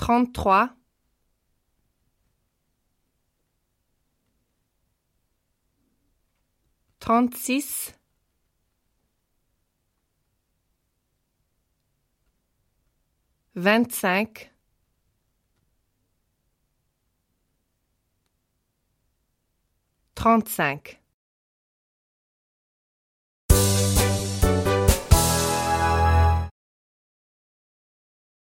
33 36 25 35